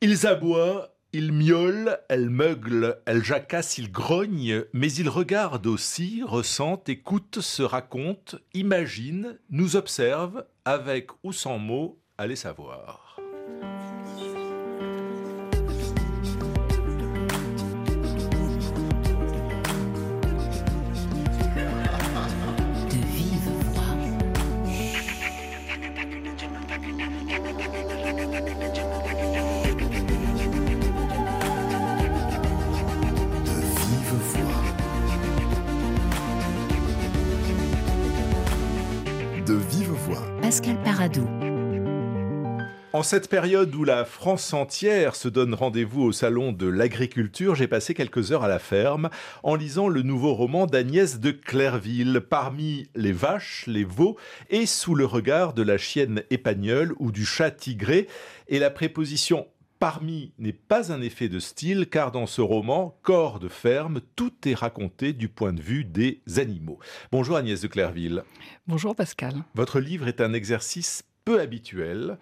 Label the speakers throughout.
Speaker 1: Ils aboient, ils miaulent, elles meuglent, elles jacassent, ils grognent, mais ils regardent aussi, ressentent, écoutent, se racontent, imaginent, nous observent, avec ou sans mots, allez savoir.
Speaker 2: Pascal Paradou.
Speaker 1: En cette période où la France entière se donne rendez-vous au salon de l'agriculture, j'ai passé quelques heures à la ferme en lisant le nouveau roman d'Agnès de Clairville, parmi les vaches, les veaux et sous le regard de la chienne épagnole ou du chat tigré. Et la préposition Parmi n'est pas un effet de style car dans ce roman, Corps de ferme, tout est raconté du point de vue des animaux. Bonjour Agnès de Clairville.
Speaker 3: Bonjour Pascal.
Speaker 1: Votre livre est un exercice peu habituel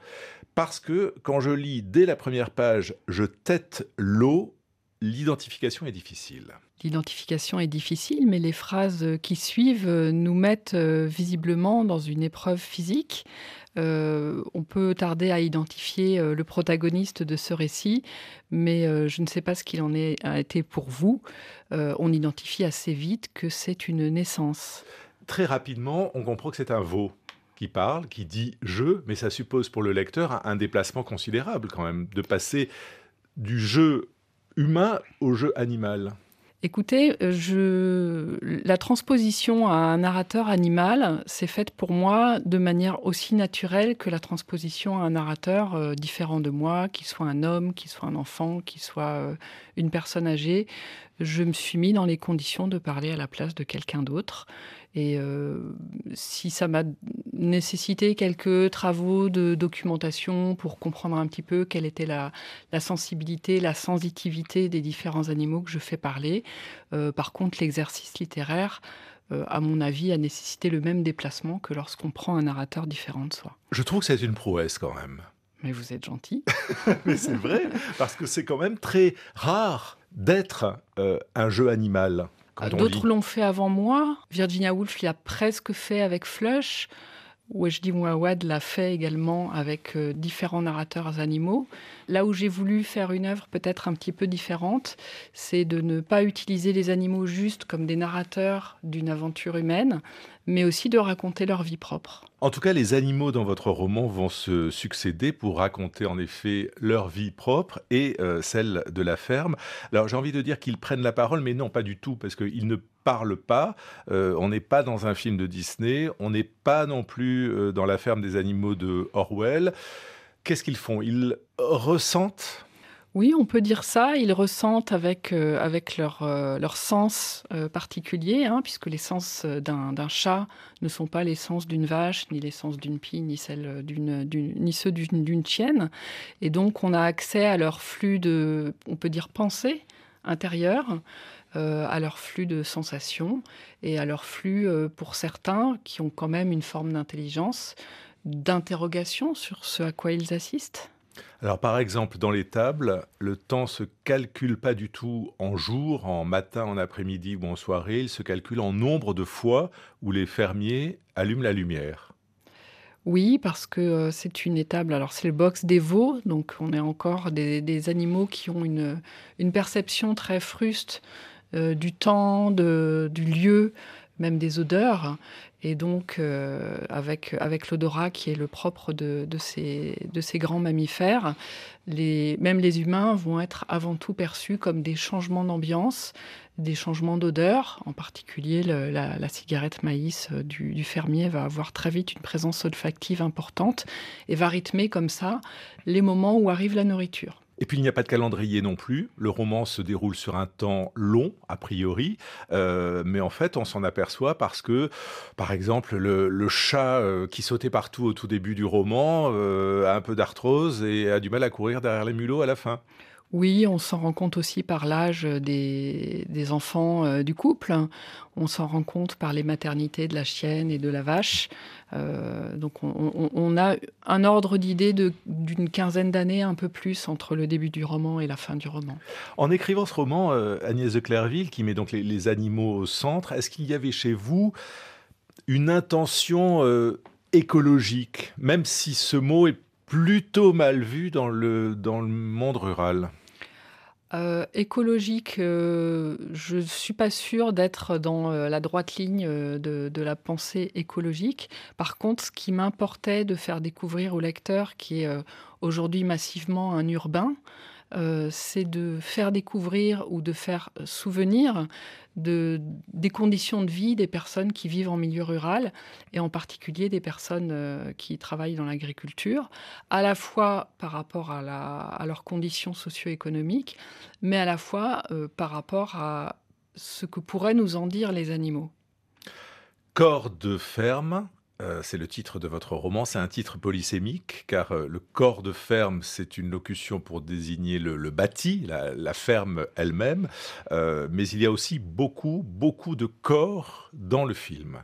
Speaker 1: parce que quand je lis dès la première page Je tête l'eau, l'identification est difficile.
Speaker 3: L'identification est difficile, mais les phrases qui suivent nous mettent euh, visiblement dans une épreuve physique. Euh, on peut tarder à identifier euh, le protagoniste de ce récit, mais euh, je ne sais pas ce qu'il en est, a été pour vous. on identifie assez vite que c'est une naissance.
Speaker 1: Très rapidement, on comprend que c'est un veau qui parle, qui dit je, mais ça suppose pour le lecteur un déplacement considérable quand même, de passer du jeu humain au jeu animal.
Speaker 3: Écoutez, la transposition à un narrateur animal, c'est faite pour moi de manière aussi naturelle que la transposition à un narrateur euh, différent de moi, qu'il soit un homme, qu'il soit un enfant, qu'il soit euh, une personne âgée. Je me suis mis dans les conditions de parler à la place de quelqu'un d'autre. Et si ça m'a nécessité quelques travaux de documentation pour comprendre un petit peu quelle était la, la sensibilité, la sensitivité des différents animaux que je fais parler, euh, par contre, l'exercice littéraire, euh, à mon avis, a nécessité le même déplacement que lorsqu'on prend un narrateur différent de soi.
Speaker 1: Je trouve que c'est une prouesse quand même.
Speaker 3: Mais vous êtes gentil.
Speaker 1: Mais c'est vrai, parce que c'est quand même très rare d'être euh, un jeu animal.
Speaker 3: D'autres l'ont fait avant moi. Virginia Woolf l'a presque fait avec Flush. Wajdi Mouawad l'a fait également avec euh, différents narrateurs animaux. Là où j'ai voulu faire une œuvre peut-être un petit peu différente, c'est de ne pas utiliser les animaux juste comme des narrateurs d'une aventure humaine, mais aussi de raconter leur vie propre.
Speaker 1: En tout cas, les animaux dans votre roman vont se succéder pour raconter en effet leur vie propre et euh, celle de la ferme. Alors j'ai envie de dire qu'ils prennent la parole, mais non, pas du tout, parce qu'ils ne parle pas. Euh, on n'est pas dans un film de Disney. On n'est pas non plus euh, dans la ferme des animaux de Orwell. Qu'est-ce qu'ils font? Ils ressentent
Speaker 3: oui, on peut dire ça. Ils ressentent avec, euh, avec leur, sens particulier, hein, puisque les sens d'un chat ne sont pas les sens d'une vache, ni les sens d'une pie, ni, celle d'une, ni ceux d'une chienne. Et donc, on a accès à leur flux de, on peut dire, pensée intérieure. Euh, à leur flux de sensations et à leur flux, euh, pour certains, qui ont quand même une forme d'intelligence, d'interrogation sur ce à quoi ils assistent.
Speaker 1: Alors par exemple, dans les tables, le temps se calcule pas du tout en jour, en matin, en après-midi ou en soirée, il se calcule en nombre de fois où les fermiers allument la lumière.
Speaker 3: Oui, parce que euh, c'est une étable. Alors, c'est le box des veaux, donc on est encore des, animaux qui ont une, une perception très fruste euh, du temps, du lieu, même des odeurs. Et donc, euh, avec, avec l'odorat qui est le propre de, ces, de ces grands mammifères, les, même les humains vont être avant tout perçus comme des changements d'ambiance, des changements d'odeur. En particulier, la, cigarette maïs euh, du, fermier va avoir très vite une présence olfactive importante et va rythmer comme ça les moments où arrive la nourriture.
Speaker 1: Et puis il n'y a pas de calendrier non plus. Le roman se déroule sur un temps long, a priori, euh, mais en fait on s'en aperçoit parce que, par exemple, le, chat euh, qui sautait partout au tout début du roman euh, a un peu d'arthrose et a du mal à courir derrière les mulots à la fin.
Speaker 3: Oui, on s'en rend compte aussi par l'âge des, enfants du couple. On s'en rend compte par les maternités de la chienne et de la vache. Euh, donc on, a un ordre d'idée d'une quinzaine d'années, un peu plus, entre le début du roman et la fin du roman.
Speaker 1: En écrivant ce roman, euh, Agnès de Clairville, qui met donc les, animaux au centre, est-ce qu'il y avait chez vous une intention écologique, même si ce mot est plutôt mal vu dans le, dans le monde rural?
Speaker 3: Euh, écologique, euh, je ne suis pas sûre d'être dans euh, la droite ligne de, de, la pensée écologique. Par contre, ce qui m'importait de faire découvrir au lecteur, qui est aujourd'hui massivement un urbain, euh, c'est de faire découvrir ou de faire souvenir de, des conditions de vie des personnes qui vivent en milieu rural et en particulier des personnes euh, qui travaillent dans l'agriculture, à la fois par rapport à, leurs conditions socio-économiques, mais à la fois euh, par rapport à ce que pourraient nous en dire les animaux.
Speaker 1: Corps de ferme, euh, c'est le titre de votre roman. C'est un titre polysémique, car euh, le corps de ferme, c'est une locution pour désigner le, bâti, la, ferme elle-même. Euh, mais il y a aussi beaucoup, beaucoup de corps dans le film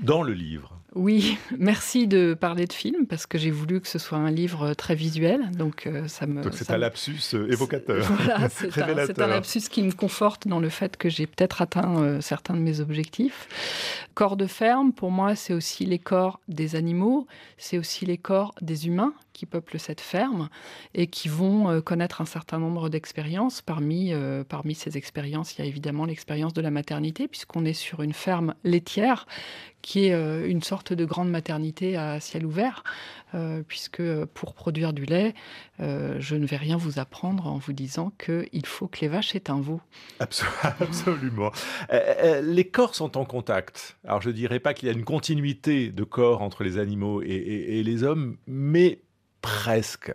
Speaker 1: dans le livre.
Speaker 3: Oui, merci de parler de film parce que j'ai voulu que ce soit un livre très visuel, donc ça me.
Speaker 1: Donc c'est un lapsus évocateur,
Speaker 3: voilà, c'est un, lapsus qui me conforte dans le fait que j'ai peut-être atteint certains de mes objectifs. Corps de ferme, pour moi, c'est aussi les corps des animaux, c'est aussi les corps des humains qui peuplent cette ferme et qui vont euh, connaître un certain nombre d'expériences. Parmi, euh, parmi ces expériences, il y a évidemment l'expérience de la maternité, puisqu'on est sur une ferme laitière qui est euh, une sorte de grande maternité à ciel ouvert, puisque pour produire du lait, je ne vais rien vous apprendre en vous disant qu'il faut que les vaches aient un veau.
Speaker 1: Absolument. les corps sont en contact. Alors je ne dirais pas qu'il y a une continuité de corps entre les animaux et les hommes, mais Presque.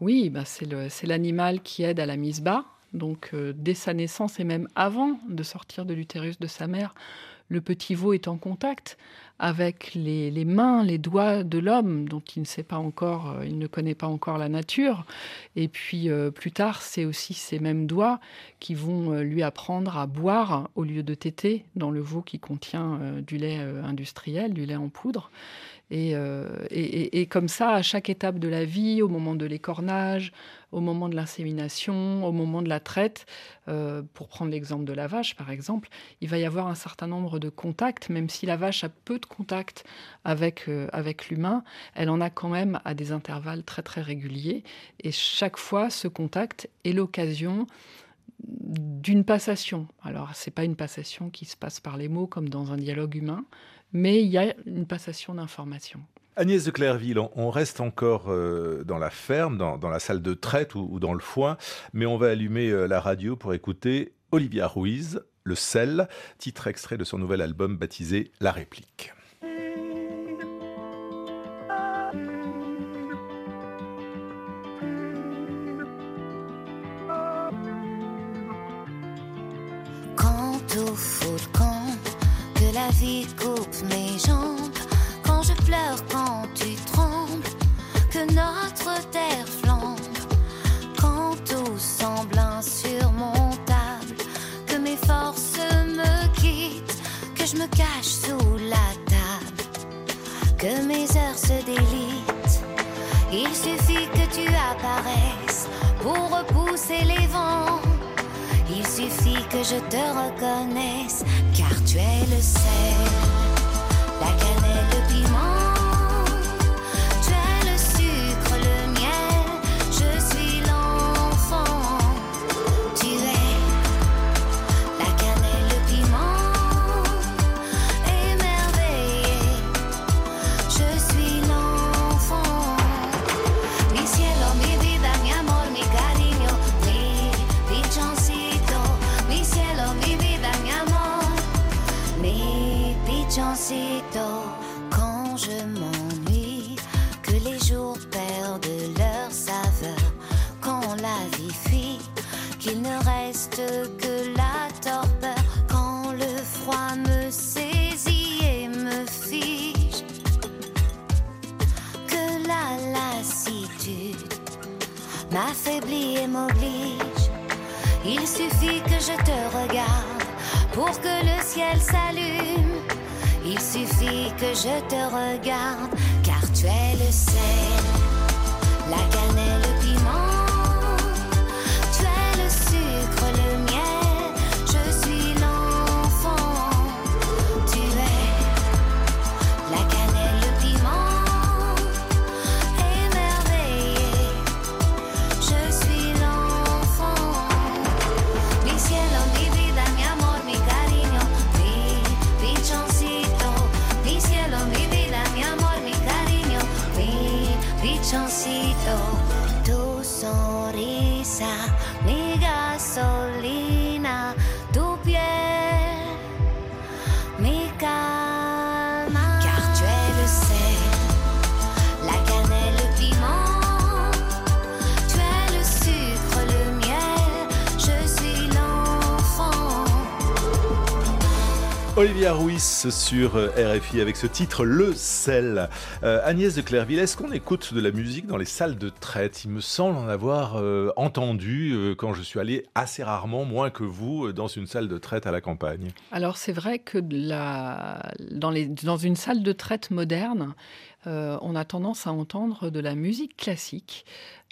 Speaker 3: Oui, bah c'est l'animal qui aide à la mise bas. Donc, euh, dès sa naissance et même avant de sortir de l'utérus de sa mère, le petit veau est en contact avec les, mains, les doigts de l'homme dont il ne sait pas encore, euh, il ne connaît pas encore la nature. Et puis euh, plus tard, c'est aussi ces mêmes doigts qui vont lui apprendre à boire au lieu de téter dans le veau qui contient du lait industriel, du lait en poudre. Euh, et, comme ça, à chaque étape de la vie, au moment de l'écornage, au moment de l'insémination, au moment de la traite, euh, pour prendre l'exemple de la vache par exemple, il va y avoir un certain nombre de contacts, même si la vache a peu de contacts avec, euh, avec l'humain, elle en a quand même à des intervalles très très réguliers. Et chaque fois, ce contact est l'occasion d'une passation. Alors, c'est pas une passation qui se passe par les mots comme dans un dialogue humain, mais il y a une passation d'informations.
Speaker 1: Agnès de Clairville, on reste encore euh, dans la ferme, dans, la salle de traite ou, dans le foin, mais on va allumer euh, la radio pour écouter Olivia Ruiz, Le sel, titre extrait de son nouvel album baptisé La réplique.
Speaker 4: Coupe mes jambes, quand je pleure, quand tu trembles, que notre terre flambe, quand tout semble insurmontable, que mes forces me quittent, que je me cache sous la table, que mes heures se délitent. Il suffit que tu apparaisses pour repousser les vents. Il suffit que je te reconnaisse, tu es le
Speaker 1: Olivia Ruiz sur euh, RFI avec ce titre Le sel. Euh, Agnès de Clairville, est-ce qu'on écoute de la musique dans les salles de traite? Il me semble en avoir euh, entendu quand je suis allé assez rarement, moins que vous, dans une salle de traite à la campagne.
Speaker 3: Alors c'est vrai que dans une salle de traite moderne, on a tendance à entendre de la musique classique.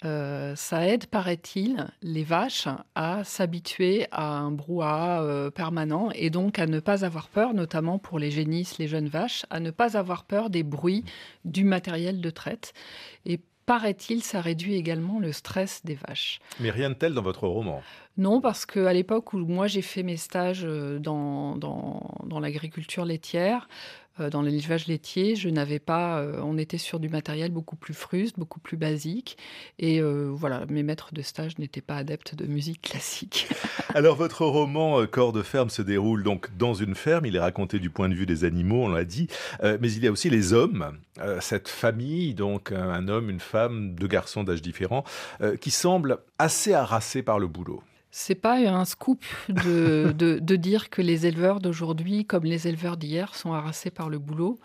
Speaker 3: Euh, ça aide, paraît-il, les vaches à s'habituer à un brouhaha euh, permanent et donc à ne pas avoir peur, notamment pour les génisses, les jeunes vaches, à ne pas avoir peur des bruits du matériel de traite. Et paraît-il, ça réduit également le stress des vaches.
Speaker 1: Mais rien de tel dans votre roman
Speaker 3: Non, parce qu'à l'époque où moi j'ai fait mes stages euh, dans, dans l'agriculture laitière, euh, dans l'élevage laitier, je n'avais pas. Euh, on était sur du matériel beaucoup plus fruste, beaucoup plus basique. Et euh, voilà, mes maîtres de stage n'étaient pas adeptes de musique classique.
Speaker 1: Alors, votre roman Corps de ferme se déroule donc dans une ferme. Il est raconté du point de vue des animaux, on l'a dit. mais il y a aussi les hommes, cette famille, donc un homme, une femme, deux garçons d'âge différents, qui semblent assez harassés par le boulot.
Speaker 3: C'est pas un scoop de, de, dire que les éleveurs d'aujourd'hui, comme les éleveurs d'hier, sont harassés par le boulot.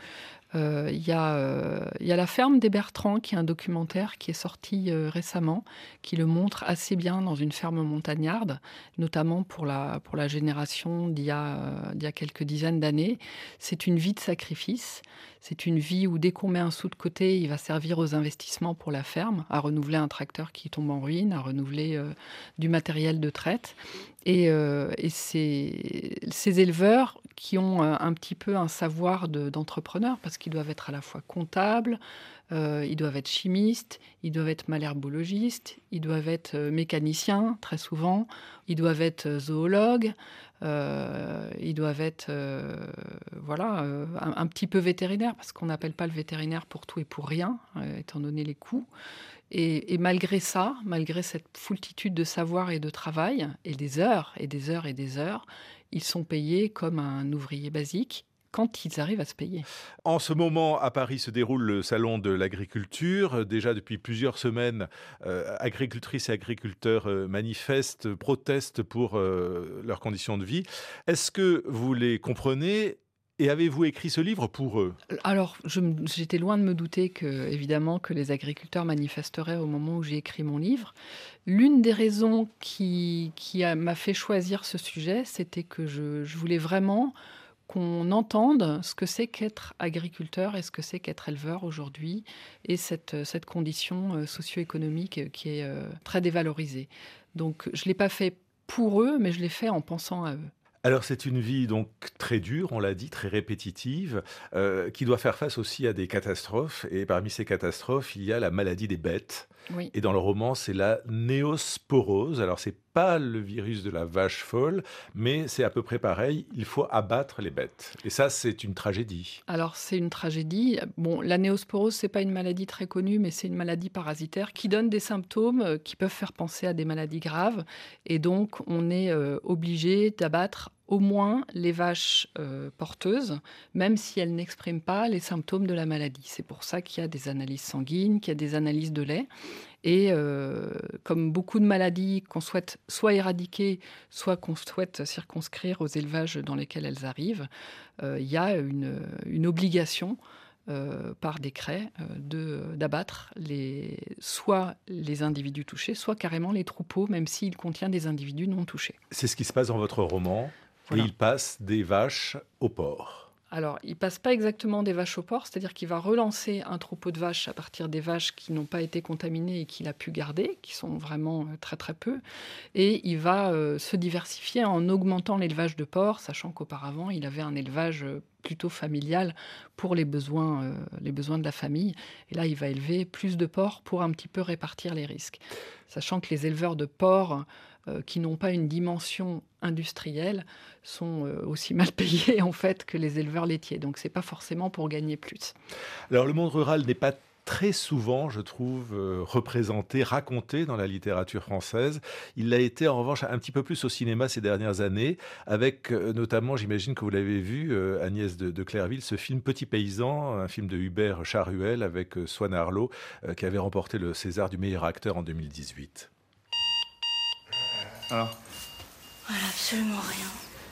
Speaker 3: Euh, il y, euh, y, a La ferme des Bertrands, qui est un documentaire qui est sorti euh, récemment, qui le montre assez bien dans une ferme montagnarde, notamment pour la, pour la génération d'il y, y, a quelques dizaines d'années. C'est une vie de sacrifice. C'est une vie où dès qu'on met un sou de côté, il va servir aux investissements pour la ferme, à renouveler un tracteur qui tombe en ruine, à renouveler du matériel de traite. Et, et ces, ces, éleveurs qui ont un petit peu un savoir d'entrepreneur, parce qu'ils doivent être à la fois comptables, euh, ils doivent être chimistes, ils doivent être malherbologistes, ils doivent être euh, mécaniciens très souvent, ils doivent être euh, zoologues, ils doivent être voilà un, petit peu vétérinaires parce qu'on n'appelle pas le vétérinaire pour tout et pour rien, étant donné les coûts. Et, malgré ça, malgré cette foultitude de savoir et de travail, et des heures et des heures et des heures, ils sont payés comme un ouvrier basique quand ils arrivent à se payer.
Speaker 1: En ce moment, à Paris se déroule le salon de l'agriculture. Déjà depuis plusieurs semaines, euh, agricultrices et agriculteurs euh, manifestent, protestent pour euh, leurs conditions de vie. Est-ce que vous les comprenez et avez-vous écrit ce livre pour eux?
Speaker 3: Alors, j'étais loin de me douter que, évidemment, que les agriculteurs manifesteraient au moment où j'ai écrit mon livre. L'une des raisons qui, qui m'a fait choisir ce sujet, c'était que je, je voulais vraiment qu'on entende ce que c'est qu'être agriculteur et ce que c'est qu'être éleveur aujourd'hui et cette, cette condition euh, socio-économique qui est euh, très dévalorisée. Donc je ne l'ai pas fait pour eux, mais je l'ai fait en pensant à eux.
Speaker 1: Alors c'est une vie donc très dure, on l'a dit, très répétitive, euh, qui doit faire face aussi à des catastrophes. Et parmi ces catastrophes, il y a la maladie des bêtes. Et dans le roman, c'est la néosporose. Alors c'est pas le virus de la vache folle, mais c'est à peu près pareil. Il faut abattre les bêtes. Et ça, c'est une tragédie.
Speaker 3: Alors c'est une tragédie. Bon, la néosporose, c'est pas une maladie très connue, mais c'est une maladie parasitaire qui donne des symptômes euh, qui peuvent faire penser à des maladies graves. Et donc, on est euh, obligé d'abattre au moins les vaches euh, porteuses, même si elles n'expriment pas les symptômes de la maladie. C'est pour ça qu'il y a des analyses sanguines, qu'il y a des analyses de lait. Et euh, comme beaucoup de maladies qu'on souhaite soit éradiquer, soit qu'on souhaite circonscrire aux élevages dans lesquels elles arrivent, euh, il y a une, obligation par décret d'abattre soit les individus touchés, soit carrément les troupeaux, même s'il contient des individus non touchés.
Speaker 1: C'est ce qui se passe dans votre roman. Et il passe des vaches au porc.
Speaker 3: Alors, il passe pas exactement des vaches au porc, c'est-à-dire qu'il va relancer un troupeau de vaches à partir des vaches qui n'ont pas été contaminées et qu'il a pu garder, qui sont vraiment euh, très très peu, et il va euh, se diversifier en augmentant l'élevage de porcs, sachant qu'auparavant il avait un élevage euh, plutôt familial pour les besoins, les besoins de la famille. Et là, il va élever plus de porcs pour un petit peu répartir les risques. Sachant que les éleveurs de porcs qui n'ont pas une dimension industrielle sont euh, aussi mal payés en fait que les éleveurs laitiers. Donc c'est pas forcément pour gagner plus.
Speaker 1: Alors le monde rural n'est pas très souvent, je trouve, euh, représenté, raconté dans la littérature française. Il l'a été en revanche un petit peu plus au cinéma ces dernières années, avec notamment, j'imagine que vous l'avez vu, Agnès de, de, Clairville, ce film Petit Paysan, un film de Hubert Charuel avec Swan Arlo, qui avait remporté le César du meilleur acteur en 2018.
Speaker 5: Alors
Speaker 6: Voilà, absolument rien.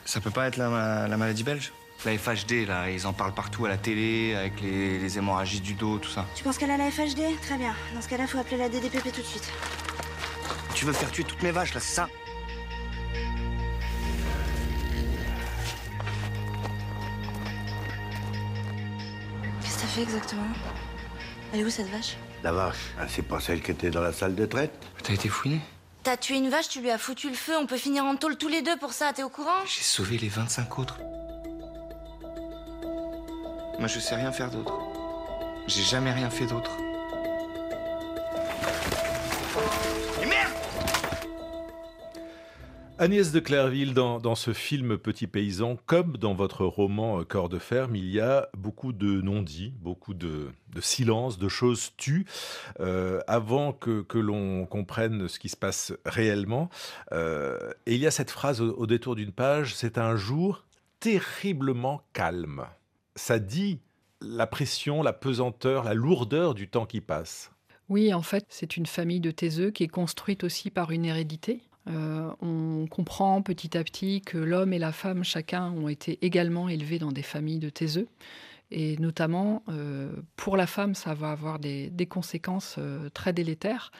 Speaker 5: Ça peut pas être la, la maladie belge? La FHD, là, ils en parlent partout à la télé, avec les, hémorragies du dos, tout ça.
Speaker 6: Tu penses qu'elle a la FHD Très bien. Dans ce cas-là, faut appeler la DDPP tout de suite.
Speaker 5: Tu veux faire tuer toutes mes vaches, là, c'est ça?
Speaker 6: Qu'est-ce que t'as fait exactement? Elle est où cette vache?
Speaker 7: La vache, ah, c'est pas celle qui était dans la salle de traite?
Speaker 5: T'as été fouiné?
Speaker 6: T'as tué une vache, tu lui as foutu le feu, on peut finir en tôle tous les deux pour ça, t'es au courant?
Speaker 5: J'ai sauvé les 25 autres. Moi, je sais rien faire d'autre. J'ai jamais rien fait d'autre.
Speaker 1: Agnès de Clairville, dans, ce film Petit Paysan, comme dans votre roman euh, Corps de ferme, il y a beaucoup de non-dits, beaucoup de, silence, de choses tues, euh, avant que, l'on comprenne ce qui se passe réellement. Euh, et il y a cette phrase au, détour d'une page, c'est un jour terriblement calme. Ça dit la pression, la pesanteur, la lourdeur du temps qui passe.
Speaker 3: Oui, en fait, c'est une famille de taiseux qui est construite aussi par une hérédité. Euh, on comprend petit à petit que l'homme et la femme, chacun, ont été également élevés dans des familles de taiseux. Et notamment, euh, pour la femme, ça va avoir des, conséquences euh, très délétères,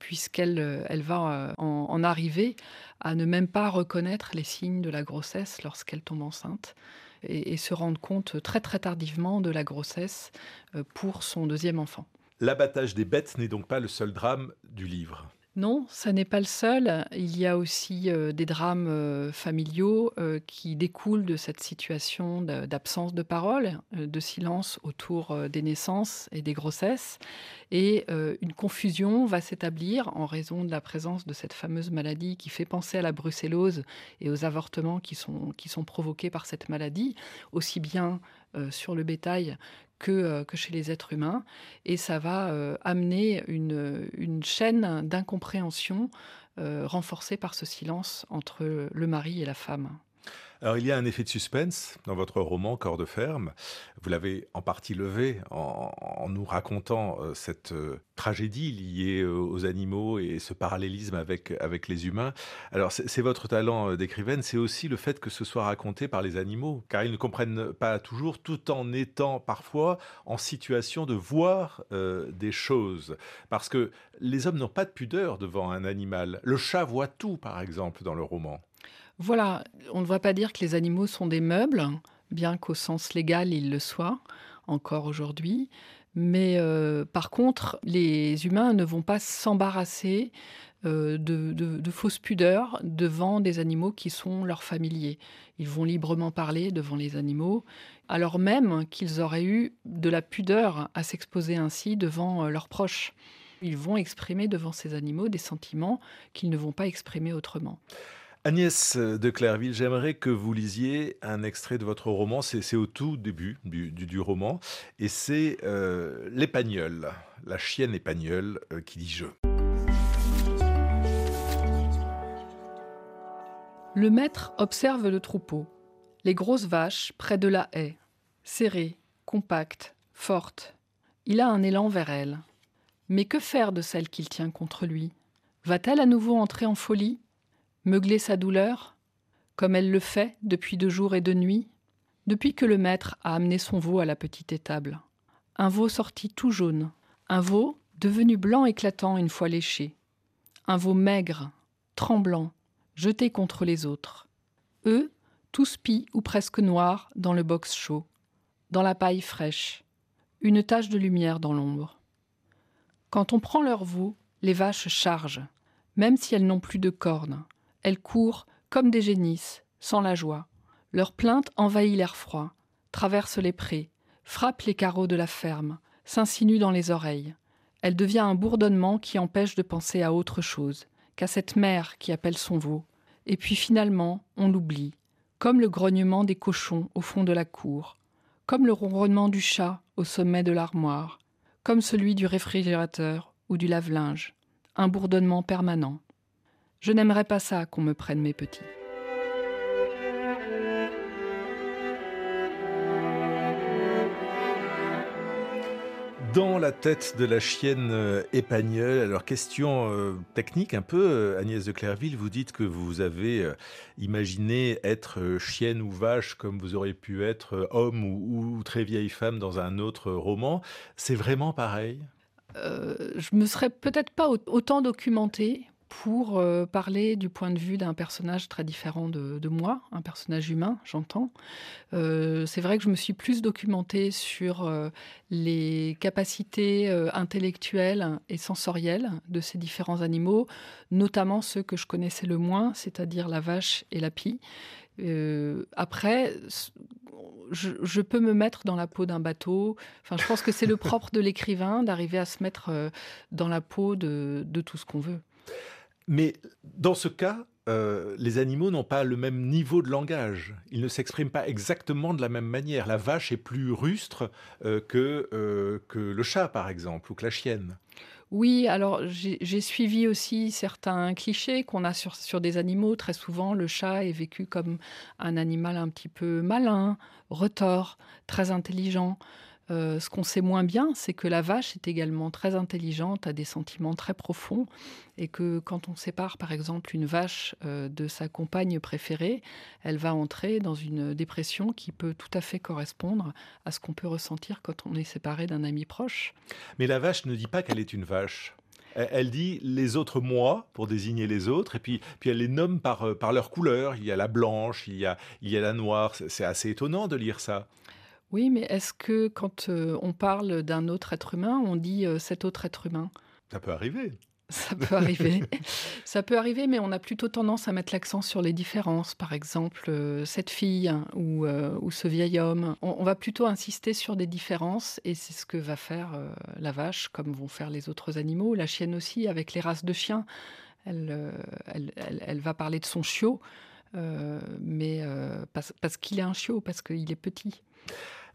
Speaker 3: puisqu'elle elle va en, arriver à ne même pas reconnaître les signes de la grossesse lorsqu'elle tombe enceinte. Et, et, se rendre compte très très tardivement de la grossesse pour son deuxième enfant.
Speaker 1: L'abattage des bêtes n'est donc pas le seul drame du livre.
Speaker 3: Non, ça n'est pas le seul. Il y a aussi euh, des drames euh, familiaux euh, qui découlent de cette situation d'absence de parole, de silence autour des naissances et des grossesses. Et une confusion va s'établir en raison de la présence de cette fameuse maladie qui fait penser à la brucellose et aux avortements qui sont, qui sont provoqués par cette maladie, aussi bien sur le bétail euh, que, chez les êtres humains. Et ça va euh, amener une, une chaîne d'incompréhension euh, renforcée par ce silence entre le mari et la femme.
Speaker 1: Alors il y a un effet de suspense dans votre roman Corps de ferme. Vous l'avez en partie levé en, nous racontant euh, cette euh, tragédie liée euh, aux animaux et ce parallélisme avec, avec les humains. Alors c'est votre talent d'écrivaine, c'est aussi le fait que ce soit raconté par les animaux, car ils ne comprennent pas toujours, tout en étant parfois en situation de voir des choses. Parce que les hommes n'ont pas de pudeur devant un animal. Le chat voit tout, par exemple, dans le roman.
Speaker 3: Voilà, on ne va pas dire que les animaux sont des meubles, bien qu'au sens légal ils le soient encore aujourd'hui. Mais euh, par contre, les humains ne vont pas s'embarrasser euh, de, fausses pudeurs devant des animaux qui sont leurs familiers. Ils vont librement parler devant les animaux, alors même qu'ils auraient eu de la pudeur à s'exposer ainsi devant euh, leurs proches. Ils vont exprimer devant ces animaux des sentiments qu'ils ne vont pas exprimer autrement.
Speaker 1: Agnès de Clairville, j'aimerais que vous lisiez un extrait de votre roman. C'est au tout début du, roman. Et c'est euh, la chienne épagnole euh, qui dit je.
Speaker 3: Le maître observe le troupeau. Les grosses vaches près de la haie, serrées, compactes, fortes. Il a un élan vers elles. Mais que faire de celle qu'il tient contre lui? Va-t-elle à nouveau entrer en folie? Meugler sa douleur, comme elle le fait depuis deux jours et deux nuits, depuis que le maître a amené son veau à la petite étable. Un veau sorti tout jaune. Un veau devenu blanc éclatant une fois léché. Un veau maigre, tremblant, jeté contre les autres. Eux, tous pis ou presque noirs dans le box chaud, dans la paille fraîche, une tache de lumière dans l'ombre. Quand on prend leur veau, les vaches chargent, même si elles n'ont plus de cornes. Elles courent comme des génisses, sans la joie. Leur plainte envahit l'air froid, traverse les prés, frappe les carreaux de la ferme, s'insinue dans les oreilles. Elle devient un bourdonnement qui empêche de penser à autre chose, qu'à cette mère qui appelle son veau. Et puis finalement, on l'oublie, comme le grognement des cochons au fond de la cour, comme le ronronnement du chat au sommet de l'armoire, comme celui du réfrigérateur ou du lave-linge, un bourdonnement permanent. Je n'aimerais pas ça qu'on me prenne mes petits.
Speaker 1: Dans la tête de la chienne euh, épagnole, alors question euh, technique un peu, euh, Agnès de Clairville, vous dites que vous avez imaginé être chienne ou vache comme vous auriez pu être homme ou, ou très vieille femme dans un autre roman. C'est vraiment pareil?
Speaker 3: Je me serais peut-être pas autant documentée pour euh, parler du point de vue d'un personnage très différent de, moi, un personnage humain, j'entends. Euh, c'est vrai que je me suis plus documentée sur euh, les capacités intellectuelles et sensorielles de ces différents animaux, notamment ceux que je connaissais le moins, c'est-à-dire la vache et la pie. après, je, peux me mettre dans la peau d'un bateau. Enfin, je pense que c'est le propre de l'écrivain d'arriver à se mettre dans la peau de tout ce qu'on veut.
Speaker 1: Mais dans ce cas, euh, les animaux n'ont pas le même niveau de langage. Ils ne s'expriment pas exactement de la même manière. La vache est plus rustre euh, que, euh, que le chat, par exemple, ou que la chienne.
Speaker 3: Oui, alors j'ai suivi aussi certains clichés qu'on a sur, sur, des animaux. Très souvent, le chat est vécu comme un animal un petit peu malin, retors, très intelligent. Euh, ce qu'on sait moins bien, c'est que la vache est également très intelligente, a des sentiments très profonds, et que quand on sépare par exemple une vache euh, de sa compagne préférée, elle va entrer dans une dépression qui peut tout à fait correspondre à ce qu'on peut ressentir quand on est séparé d'un ami proche.
Speaker 1: Mais la vache ne dit pas qu'elle est une vache. Elle dit les autres moi pour désigner les autres, et puis, puis elle les nomme par, euh, par leur couleur. Il y a la blanche, il y a, il y a la noire. C'est assez étonnant de lire ça.
Speaker 3: Oui, mais est-ce que quand euh, on parle d'un autre être humain, on dit euh, cet autre être humain?
Speaker 1: Ça peut arriver.
Speaker 3: Ça peut arriver. ça peut arriver, mais on a plutôt tendance à mettre l'accent sur les différences. Par exemple, euh, cette fille ou, ou, ce vieil homme. On, va plutôt insister sur des différences, et c'est ce que va faire la vache, comme vont faire les autres animaux. La chienne aussi, avec les races de chiens. Elle, elle, elle, va parler de son chiot, mais parce, parce qu'il est un chiot, parce qu'il est petit.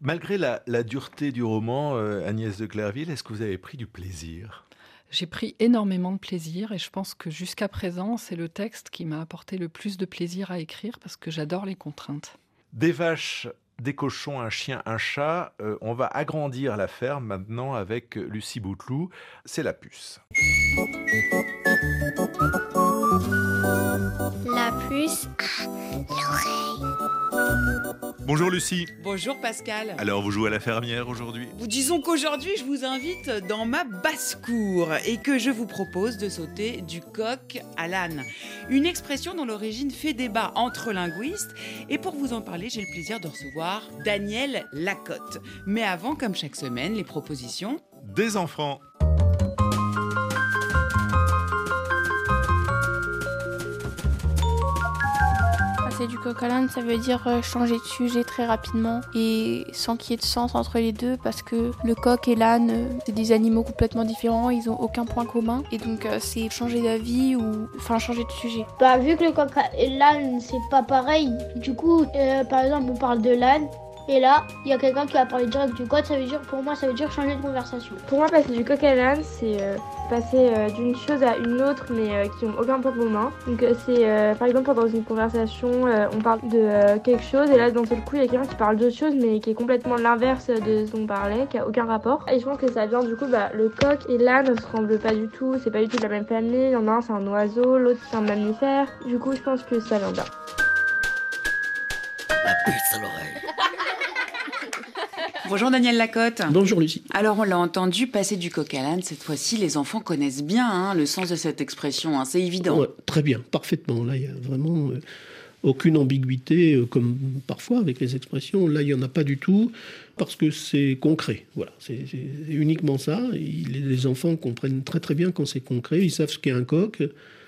Speaker 1: Malgré la, dureté du roman, euh, Agnès de Clairville, est-ce que vous avez pris du plaisir?
Speaker 3: J'ai pris énormément de plaisir et je pense que jusqu'à présent, c'est le texte qui m'a apporté le plus de plaisir à écrire parce que j'adore les contraintes.
Speaker 1: Des vaches, des cochons, un chien, un chat. Euh, on va agrandir la ferme maintenant avec Lucie Bouteloup. C'est la puce.
Speaker 8: La puce l'oreille.
Speaker 1: Bonjour Lucie.
Speaker 9: Bonjour Pascal.
Speaker 1: Alors vous jouez à la fermière aujourd'hui?
Speaker 9: Disons qu'aujourd'hui je vous invite dans ma basse-cour et que je vous propose de sauter du coq à l'âne. Une expression dont l'origine fait débat entre linguistes et pour vous en parler j'ai le plaisir de recevoir Daniel Lacotte. Mais avant, comme chaque semaine, les propositions
Speaker 1: des enfants.
Speaker 8: Du coq à l'âne, ça veut dire euh, changer de sujet très rapidement et sans qu'il y ait de sens entre les deux parce que le coq et l'âne, euh, c'est des animaux complètement différents, ils ont aucun point commun et donc euh, c'est changer d'avis ou enfin changer de sujet.
Speaker 10: Bah vu que le coq et l'âne c'est pas pareil, du coup par exemple on parle de l'âne et là, il y a quelqu'un qui va parler direct du code, ça veut dire, pour moi, ça veut dire changer de conversation.
Speaker 11: Pour moi, passer du coq à l'âne, c'est euh, passer euh, d'une chose à une autre, mais euh, qui n'ont aucun point commun. Donc, c'est par exemple, dans une conversation, on parle de quelque chose, et là, d'un seul coup, il y a quelqu'un qui parle d'autre chose, mais qui est complètement l'inverse de ce dont on parlait, qui a aucun rapport. Et je pense que ça vient du coup, bah, le coq et l'âne ne se ressemblent pas du tout, c'est pas du tout de la même famille. Il y en a un, c'est un oiseau, l'autre, c'est un mammifère. Du coup, je pense que ça vient là.
Speaker 12: La puce à l'oreille.
Speaker 9: Bonjour Daniel Lacotte.
Speaker 12: Bonjour Lucie.
Speaker 9: Alors on l'a entendu, passer du coq à l'âne, cette fois-ci les enfants connaissent bien hein, le sens de cette expression, hein, c'est évident.
Speaker 12: très bien, parfaitement. Là il y a vraiment euh, aucune ambiguïté euh, comme parfois avec les expressions. Là il n'y en a pas du tout parce que c'est concret. Voilà, c'est uniquement ça. les enfants comprennent très très bien quand c'est concret, ils savent ce qu'est un coq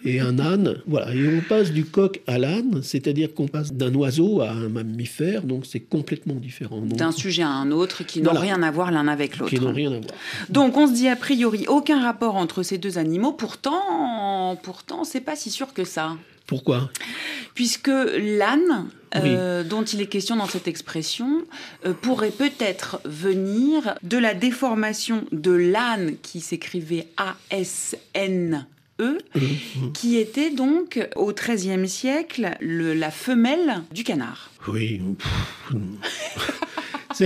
Speaker 12: et un âne. Voilà, et on passe du coq à l'âne, c'est-à-dire qu'on passe d'un oiseau à un mammifère, donc c'est complètement différent.
Speaker 9: D'un sujet à un autre qui n'ont rien à voir l'un avec l'autre.
Speaker 12: Qui n'ont rien à voir.
Speaker 9: Donc on se dit a priori aucun rapport entre ces deux animaux, pourtant, pourtant c'est pas si sûr que ça.
Speaker 12: Pourquoi?
Speaker 9: Puisque l'âne, euh, dont il est question dans cette expression, euh, pourrait peut-être venir de la déformation de l'âne qui s'écrivait A-S-N E, qui était donc au XIIIe siècle la femelle du canard.
Speaker 12: Oui.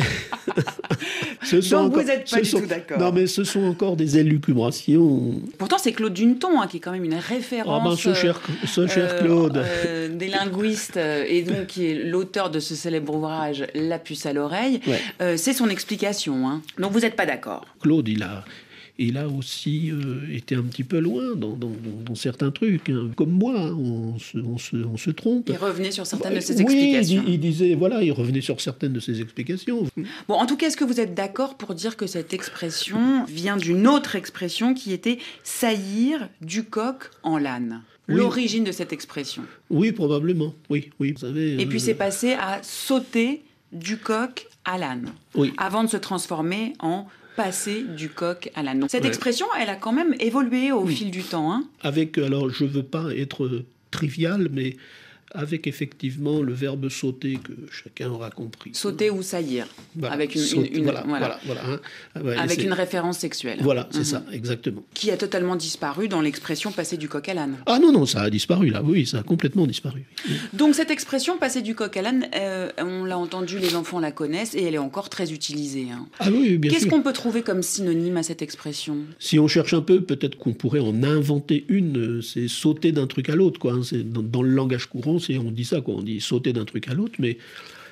Speaker 9: ce sont vous n'êtes pas du tout d'accord.
Speaker 12: Non, mais ce sont encore des élucubrations.
Speaker 9: Pourtant, c'est Claude Duneton, hein, qui est quand même une référence.
Speaker 12: Ah ben, ce cher, ce cher euh, Claude.
Speaker 9: Euh, des linguistes, euh, et donc qui est l'auteur de ce célèbre ouvrage La puce à l'oreille. c'est son explication. Hein. Donc vous n'êtes pas d'accord.
Speaker 12: Claude, il a, il a aussi euh, été un petit peu loin dans, certains trucs. Hein. Comme moi, hein, on, se, trompe.
Speaker 9: Il revenait sur certaines de ses explications.
Speaker 12: Oui, il, disait, voilà, il revenait sur certaines de ses explications.
Speaker 9: Bon, en tout cas, est-ce que vous êtes d'accord pour dire que cette expression vient d'une autre expression qui était saillir du coq en l'âne? L'origine de cette expression
Speaker 12: Oui, probablement. Oui, oui. Vous savez,
Speaker 9: Et puis euh, c'est passé à sauter du coq à l'âne.
Speaker 12: Oui.
Speaker 9: Avant de se transformer en passer du coq à l'âne. Cette expression, elle a quand même évolué au fil du temps. Hein.
Speaker 12: Avec, alors je veux pas être trivial, mais avec effectivement le verbe sauter que chacun aura compris.
Speaker 9: Sauter ou saillir, avec une,
Speaker 12: voilà, voilà. Hein.
Speaker 9: Avec une référence sexuelle.
Speaker 12: Voilà, c'est mhm. ça, exactement.
Speaker 9: Qui a totalement disparu dans l'expression passer du coq à l'âne.
Speaker 12: Ah non, non, ça a disparu là, oui, ça a complètement disparu.
Speaker 9: Donc cette expression passer du coq à l'âne, euh, on l'a entendu, les enfants la connaissent et elle est encore très utilisée. Hein.
Speaker 12: Ah oui, bien
Speaker 9: Qu'est-ce qu'on peut trouver comme synonyme à cette expression?
Speaker 12: Si on cherche un peu, peut-être qu'on pourrait en inventer une, euh, c'est sauter d'un truc à l'autre, quoi. Hein. Dans, le langage courant, on dit ça, quoi. On dit sauter d'un truc à l'autre, mais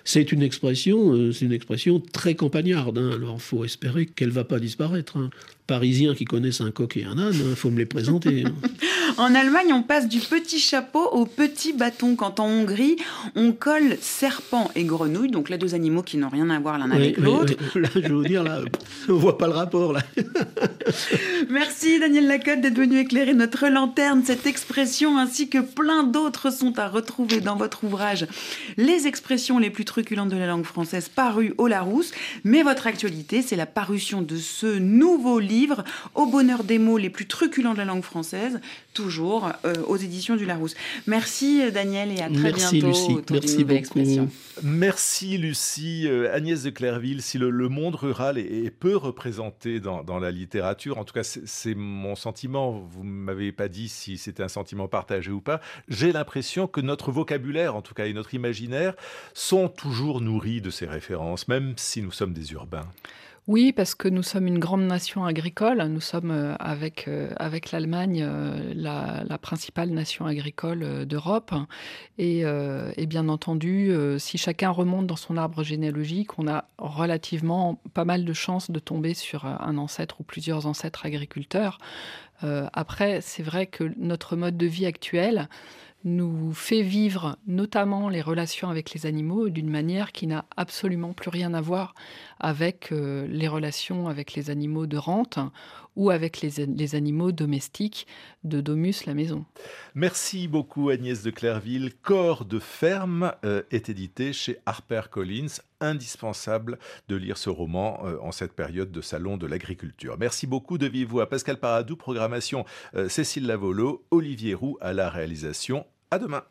Speaker 12: c'est une expression, euh, c'est une expression très campagnarde. Hein. Alors, il faut espérer qu'elle va pas disparaître. Hein. Parisiens qui connaissent un coq et un âne, il hein, faut me les présenter.
Speaker 9: en Allemagne, on passe du petit chapeau au petit bâton. Quand en Hongrie, on colle serpent et grenouille, donc les deux animaux qui n'ont rien à voir l'un avec l'autre.
Speaker 12: là, je vous dire, là, on voit pas le rapport. Là.
Speaker 9: Merci Daniel Lacotte d'être venu éclairer notre lanterne. Cette expression ainsi que plein d'autres sont à retrouver dans votre ouvrage Les expressions les plus truculentes de la langue française paru au Larousse. Mais votre actualité, c'est la parution de ce nouveau livre Au bonheur des mots les plus truculents de la langue française, toujours euh, aux éditions du Larousse. Merci Daniel et à très
Speaker 12: Merci,
Speaker 9: bientôt
Speaker 12: Lucie. Merci
Speaker 9: expression.
Speaker 1: Merci Lucie. Euh, Agnès de Clairville, si le, monde rural est, peu représenté dans, dans, la littérature, en tout cas c'est mon sentiment, vous ne m'avez pas dit si c'était un sentiment partagé ou pas, j'ai l'impression que notre vocabulaire, en tout cas, et notre imaginaire sont toujours nourris de ces références, même si nous sommes des urbains.
Speaker 3: Oui, parce que nous sommes une grande nation agricole. Nous sommes euh, avec, euh, avec l'Allemagne euh, la, principale nation agricole d'Europe. Et, et, bien entendu, si chacun remonte dans son arbre généalogique, on a relativement pas mal de chances de tomber sur un ancêtre ou plusieurs ancêtres agriculteurs. après, c'est vrai que notre mode de vie actuel, nous fait vivre notamment les relations avec les animaux d'une manière qui n'a absolument plus rien à voir avec euh, les relations avec les animaux de rente ou avec les, animaux domestiques de Domus la maison.
Speaker 1: Merci beaucoup Agnès de Clairville. Corps de ferme euh, est édité chez HarperCollins. Indispensable de lire ce roman euh, en cette période de salon de l'agriculture. Merci beaucoup de vivre à Pascal Paradou, programmation Cécile Lavolo, Olivier Roux à la réalisation. À demain.